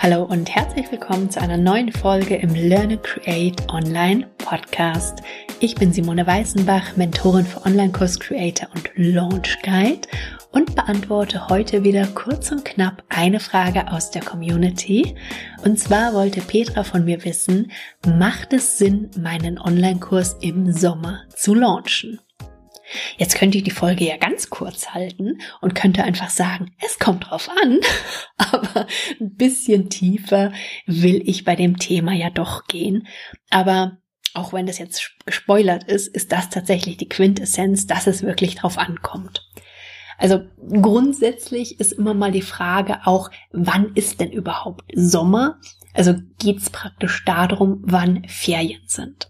Hallo und herzlich willkommen zu einer neuen Folge im Learn and Create Online Podcast. Ich bin Simone Weißenbach, Mentorin für Online-Kurs Creator und Launch Guide und beantworte heute wieder kurz und knapp eine Frage aus der Community. Und zwar wollte Petra von mir wissen, macht es Sinn, meinen Online-Kurs im Sommer zu launchen? Jetzt könnte ich die Folge ja ganz kurz halten und könnte einfach sagen, es kommt drauf an, aber ein bisschen tiefer will ich bei dem Thema ja doch gehen. Aber auch wenn das jetzt gespoilert ist, ist das tatsächlich die Quintessenz, dass es wirklich drauf ankommt. Also grundsätzlich ist immer mal die Frage auch, wann ist denn überhaupt Sommer? Also geht es praktisch darum, wann Ferien sind.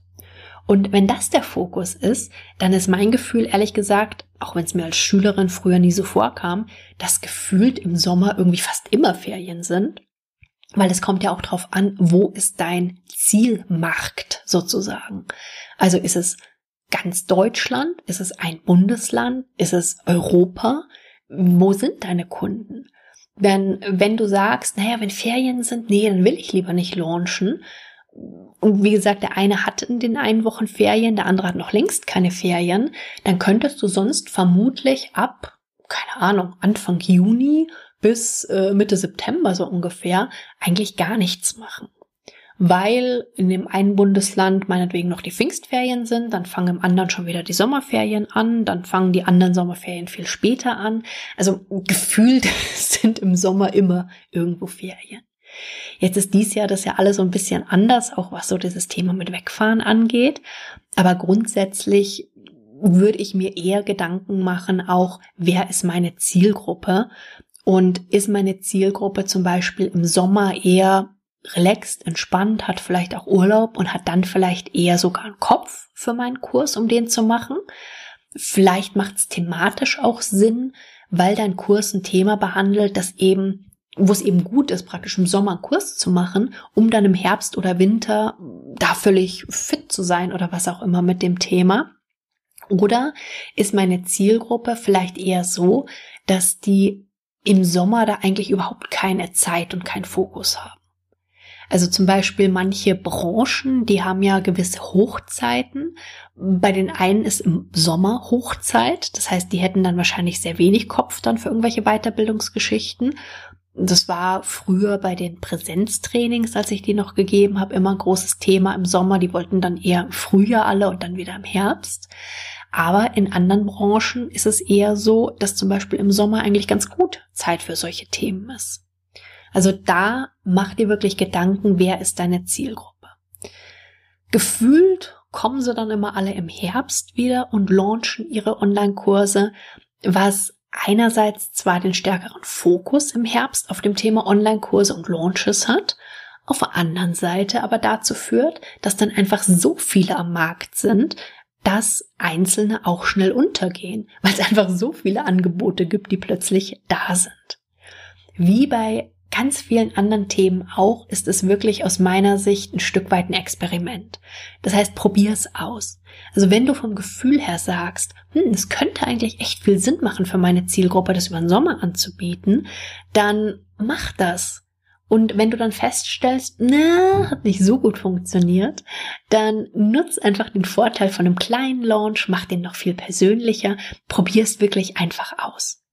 Und wenn das der Fokus ist, dann ist mein Gefühl, ehrlich gesagt, auch wenn es mir als Schülerin früher nie so vorkam, dass gefühlt im Sommer irgendwie fast immer Ferien sind. Weil es kommt ja auch drauf an, wo ist dein Zielmarkt sozusagen. Also ist es ganz Deutschland? Ist es ein Bundesland? Ist es Europa? Wo sind deine Kunden? Wenn, wenn du sagst, naja, wenn Ferien sind, nee, dann will ich lieber nicht launchen, und wie gesagt, der eine hat in den einen Wochen Ferien, der andere hat noch längst keine Ferien, dann könntest du sonst vermutlich ab, keine Ahnung, Anfang Juni bis äh, Mitte September so ungefähr eigentlich gar nichts machen. Weil in dem einen Bundesland meinetwegen noch die Pfingstferien sind, dann fangen im anderen schon wieder die Sommerferien an, dann fangen die anderen Sommerferien viel später an. Also gefühlt sind im Sommer immer irgendwo Ferien. Jetzt ist dies Jahr das ja alles so ein bisschen anders, auch was so dieses Thema mit Wegfahren angeht. Aber grundsätzlich würde ich mir eher Gedanken machen, auch wer ist meine Zielgruppe? Und ist meine Zielgruppe zum Beispiel im Sommer eher relaxed, entspannt, hat vielleicht auch Urlaub und hat dann vielleicht eher sogar einen Kopf für meinen Kurs, um den zu machen? Vielleicht macht es thematisch auch Sinn, weil dein Kurs ein Thema behandelt, das eben wo es eben gut ist, praktisch im Sommer einen Kurs zu machen, um dann im Herbst oder Winter da völlig fit zu sein oder was auch immer mit dem Thema. Oder ist meine Zielgruppe vielleicht eher so, dass die im Sommer da eigentlich überhaupt keine Zeit und keinen Fokus haben? Also zum Beispiel manche Branchen, die haben ja gewisse Hochzeiten. Bei den einen ist im Sommer Hochzeit. Das heißt, die hätten dann wahrscheinlich sehr wenig Kopf dann für irgendwelche Weiterbildungsgeschichten. Das war früher bei den Präsenztrainings, als ich die noch gegeben habe, immer ein großes Thema im Sommer. Die wollten dann eher im Frühjahr alle und dann wieder im Herbst. Aber in anderen Branchen ist es eher so, dass zum Beispiel im Sommer eigentlich ganz gut Zeit für solche Themen ist. Also da mach dir wirklich Gedanken, wer ist deine Zielgruppe. Gefühlt kommen sie dann immer alle im Herbst wieder und launchen ihre Online-Kurse, was einerseits zwar den stärkeren Fokus im Herbst auf dem Thema Online-Kurse und Launches hat, auf der anderen Seite aber dazu führt, dass dann einfach so viele am Markt sind, dass einzelne auch schnell untergehen, weil es einfach so viele Angebote gibt, die plötzlich da sind. Wie bei ganz vielen anderen Themen auch, ist es wirklich aus meiner Sicht ein Stück weit ein Experiment. Das heißt, probier es aus. Also wenn du vom Gefühl her sagst, hm, es könnte eigentlich echt viel Sinn machen für meine Zielgruppe, das über den Sommer anzubieten, dann mach das. Und wenn du dann feststellst, na, hat nicht so gut funktioniert, dann nutz einfach den Vorteil von einem kleinen Launch, mach den noch viel persönlicher, probier's wirklich einfach aus.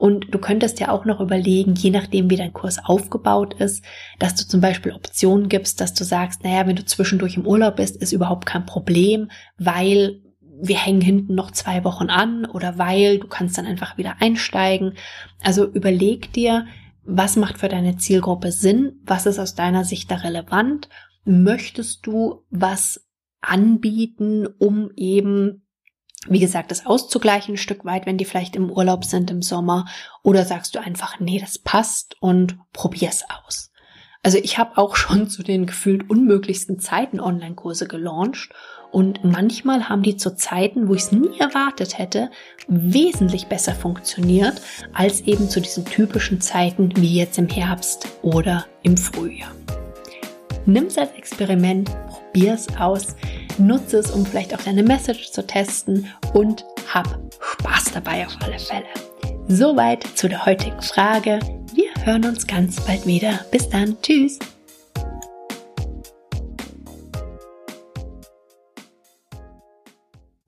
Und du könntest ja auch noch überlegen, je nachdem, wie dein Kurs aufgebaut ist, dass du zum Beispiel Optionen gibst, dass du sagst, naja, wenn du zwischendurch im Urlaub bist, ist überhaupt kein Problem, weil wir hängen hinten noch zwei Wochen an oder weil du kannst dann einfach wieder einsteigen. Also überleg dir, was macht für deine Zielgruppe Sinn? Was ist aus deiner Sicht da relevant? Möchtest du was anbieten, um eben wie gesagt, das auszugleichen ein Stück weit, wenn die vielleicht im Urlaub sind im Sommer? Oder sagst du einfach, nee, das passt und probier's aus? Also ich habe auch schon zu den gefühlt unmöglichsten Zeiten Online-Kurse gelauncht und manchmal haben die zu Zeiten, wo ich es nie erwartet hätte, wesentlich besser funktioniert als eben zu diesen typischen Zeiten wie jetzt im Herbst oder im Frühjahr. Nimm es als Experiment, probier es aus, nutze es, um vielleicht auch deine Message zu testen und hab Spaß dabei auf alle Fälle. Soweit zu der heutigen Frage. Wir hören uns ganz bald wieder. Bis dann. Tschüss.